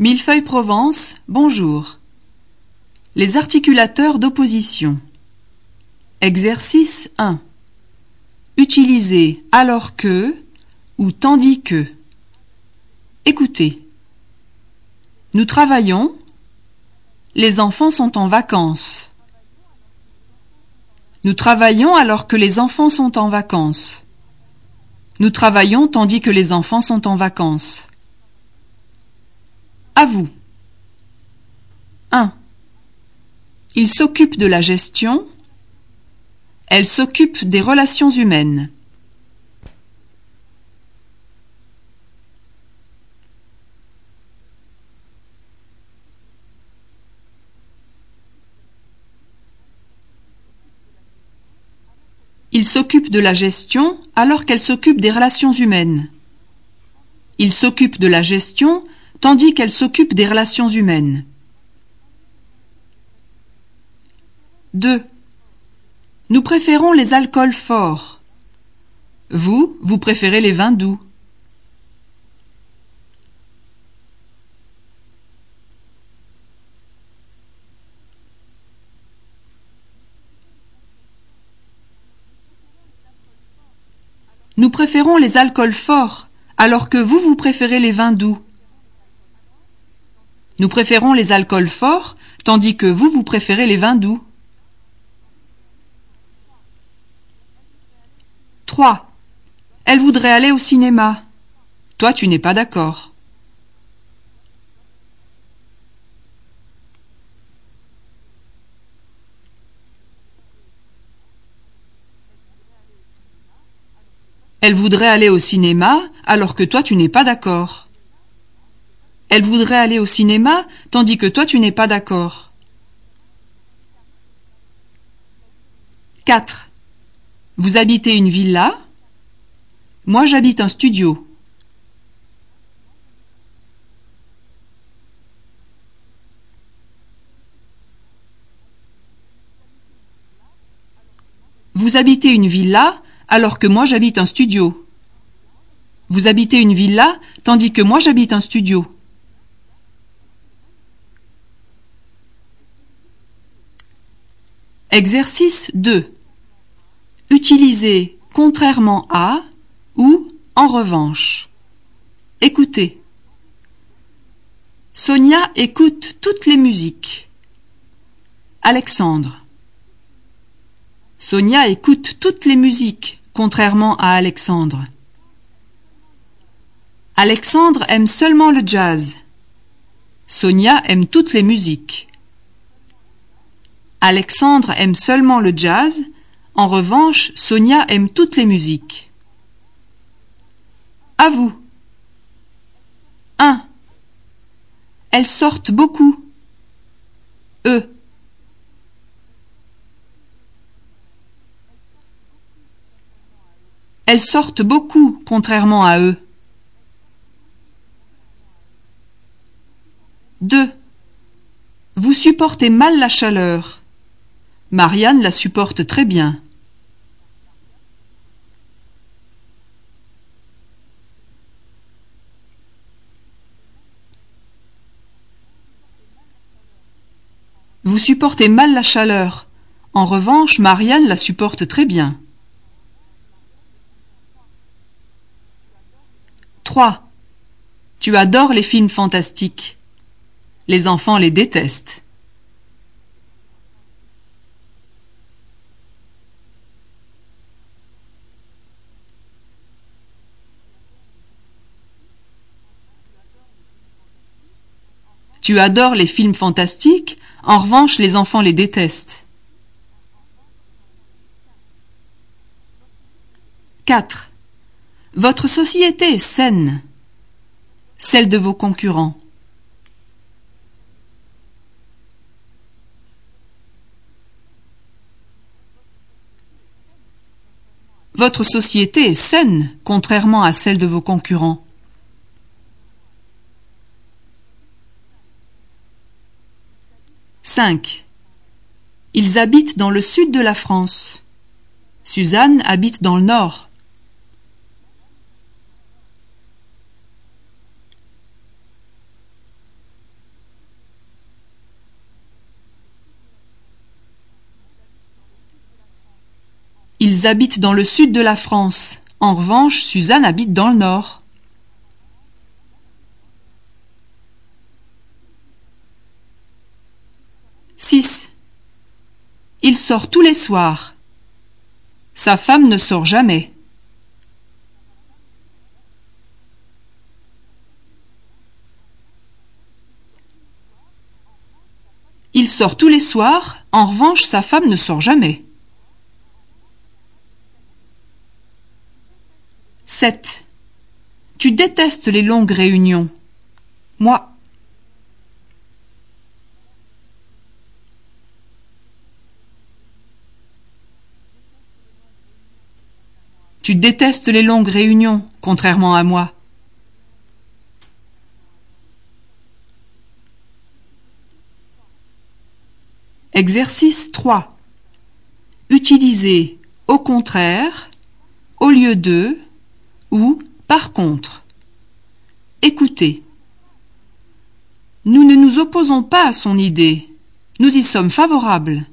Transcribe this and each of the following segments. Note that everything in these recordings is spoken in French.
Millefeuille Provence, bonjour. Les articulateurs d'opposition. Exercice 1. Utiliser alors que ou tandis que. Écoutez. Nous travaillons. Les enfants sont en vacances. Nous travaillons alors que les enfants sont en vacances. Nous travaillons tandis que les enfants sont en vacances. À vous. 1. Il s'occupe de la gestion. Elle s'occupe des relations humaines. Il s'occupe de la gestion alors qu'elle s'occupe des relations humaines. Il s'occupe de la gestion tandis qu'elle s'occupe des relations humaines. 2. Nous préférons les alcools forts. Vous, vous préférez les vins doux. Nous préférons les alcools forts, alors que vous, vous préférez les vins doux. Nous préférons les alcools forts, tandis que vous, vous préférez les vins doux. 3. Elle voudrait aller au cinéma. Toi, tu n'es pas d'accord. Elle voudrait aller au cinéma alors que toi tu n'es pas d'accord. Elle voudrait aller au cinéma tandis que toi tu n'es pas d'accord. 4. Vous habitez une villa Moi j'habite un studio. Vous habitez une villa alors que moi j'habite un studio. Vous habitez une villa, tandis que moi j'habite un studio. Exercice 2. Utilisez contrairement à ou en revanche. Écoutez. Sonia écoute toutes les musiques. Alexandre. Sonia écoute toutes les musiques contrairement à Alexandre. Alexandre aime seulement le jazz. Sonia aime toutes les musiques. Alexandre aime seulement le jazz. En revanche, Sonia aime toutes les musiques. À vous. 1. Elles sortent beaucoup. E. Elles sortent beaucoup, contrairement à eux. 2. Vous supportez mal la chaleur. Marianne la supporte très bien. Vous supportez mal la chaleur. En revanche, Marianne la supporte très bien. 3. Tu adores les films fantastiques. Les enfants les détestent. Tu adores les films fantastiques, en revanche les enfants les détestent. 4. Votre société est saine, celle de vos concurrents. Votre société est saine, contrairement à celle de vos concurrents. 5. Ils habitent dans le sud de la France. Suzanne habite dans le nord. Ils habitent dans le sud de la France. En revanche, Suzanne habite dans le nord. Il sort tous les soirs. Sa femme ne sort jamais. Il sort tous les soirs, en revanche sa femme ne sort jamais. 7. Tu détestes les longues réunions. Moi. Tu détestes les longues réunions, contrairement à moi. Exercice 3. Utiliser au contraire, au lieu de ou par contre. Écoutez. Nous ne nous opposons pas à son idée. Nous y sommes favorables.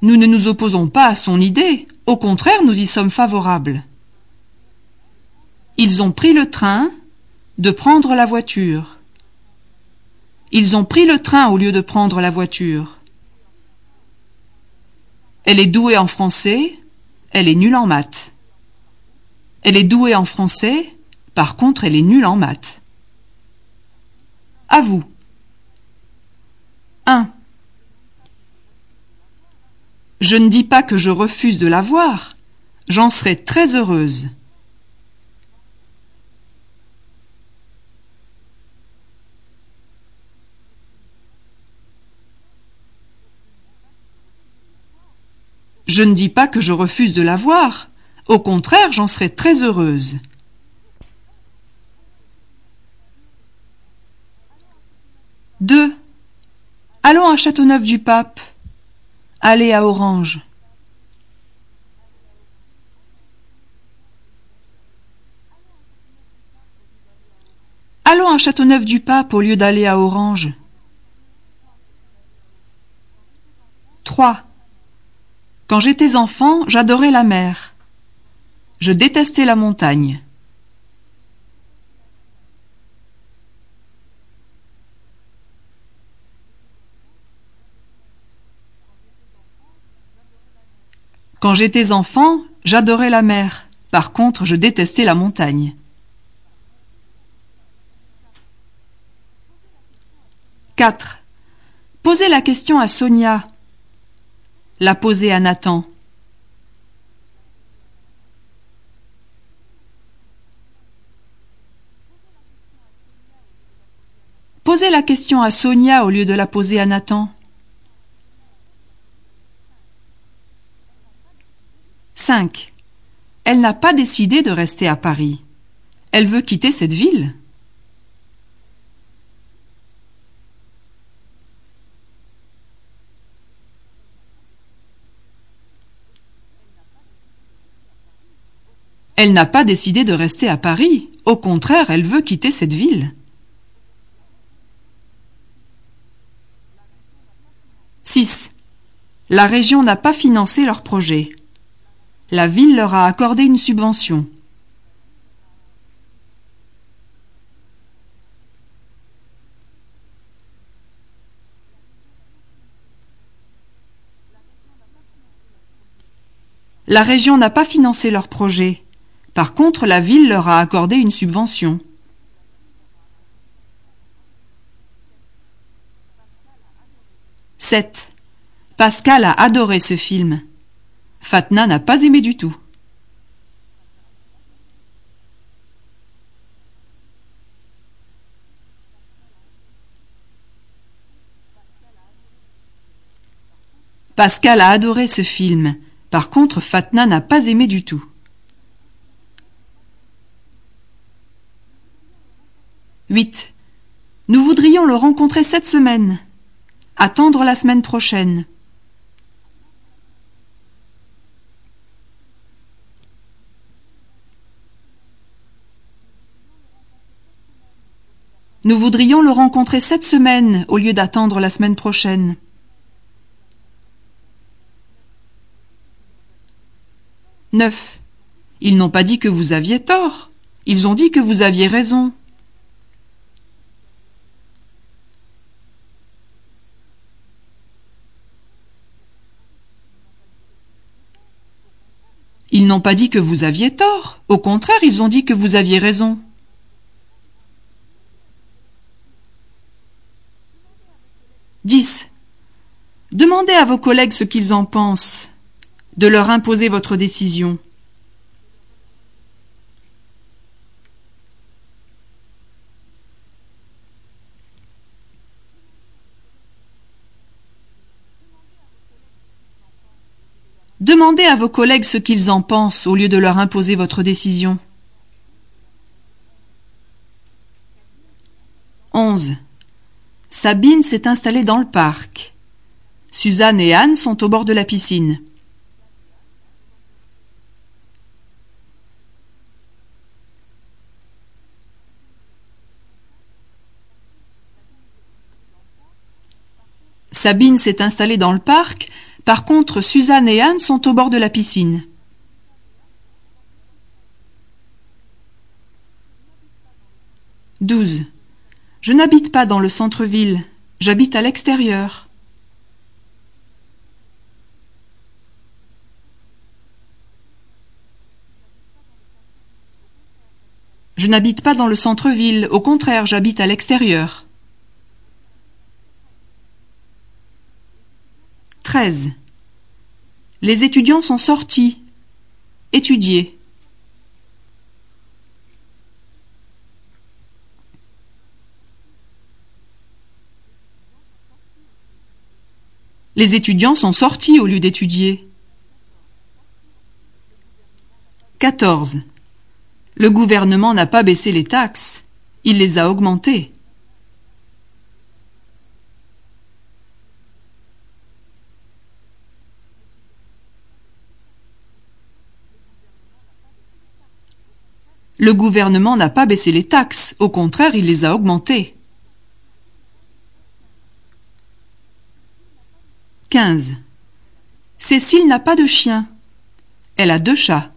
Nous ne nous opposons pas à son idée. Au contraire, nous y sommes favorables. Ils ont pris le train de prendre la voiture. Ils ont pris le train au lieu de prendre la voiture. Elle est douée en français, elle est nulle en maths. Elle est douée en français, par contre elle est nulle en maths. À vous. 1. Je ne dis pas que je refuse de la voir, j'en serais très heureuse. Je ne dis pas que je refuse de la voir. Au contraire, j'en serais très heureuse. Deux. Allons à Châteauneuf-du-Pape. Allez à Orange. Allons à Châteauneuf-du-Pape au lieu d'aller à Orange. 3. Quand j'étais enfant, j'adorais la mer. Je détestais la montagne. Quand j'étais enfant, j'adorais la mer. Par contre, je détestais la montagne. 4. Posez la question à Sonia la poser à Nathan. Posez la question à Sonia au lieu de la poser à Nathan. 5. Elle n'a pas décidé de rester à Paris. Elle veut quitter cette ville. Elle n'a pas décidé de rester à Paris. Au contraire, elle veut quitter cette ville. 6. La région n'a pas financé leur projet. La ville leur a accordé une subvention. La région n'a pas financé leur projet. Par contre, la ville leur a accordé une subvention. « 7. Pascal a adoré ce film. Fatna n'a pas aimé du tout. Pascal a adoré ce film. Par contre, Fatna n'a pas aimé du tout. 8. Nous voudrions le rencontrer cette semaine. Attendre la semaine prochaine. Nous voudrions le rencontrer cette semaine au lieu d'attendre la semaine prochaine. 9. Ils n'ont pas dit que vous aviez tort. Ils ont dit que vous aviez raison. Ils n'ont pas dit que vous aviez tort. Au contraire, ils ont dit que vous aviez raison. Demandez à vos collègues ce qu'ils en pensent. De leur imposer votre décision. Demandez à vos collègues ce qu'ils en pensent au lieu de leur imposer votre décision. 11. Sabine s'est installée dans le parc. Suzanne et Anne sont au bord de la piscine. Sabine s'est installée dans le parc par contre, Suzanne et Anne sont au bord de la piscine. Douze. Je n'habite pas dans le centre-ville, j'habite à l'extérieur. Je n'habite pas dans le centre-ville, au contraire, j'habite à l'extérieur. 13. Les étudiants sont sortis. Étudier. Les étudiants sont sortis au lieu d'étudier. 14. Le gouvernement n'a pas baissé les taxes, il les a augmentées. Le gouvernement n'a pas baissé les taxes, au contraire, il les a augmentées. 15. Cécile n'a pas de chien. Elle a deux chats.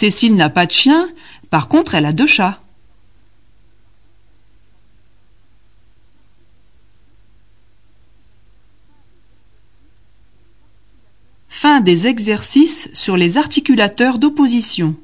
Cécile n'a pas de chien, par contre elle a deux chats. Fin des exercices sur les articulateurs d'opposition.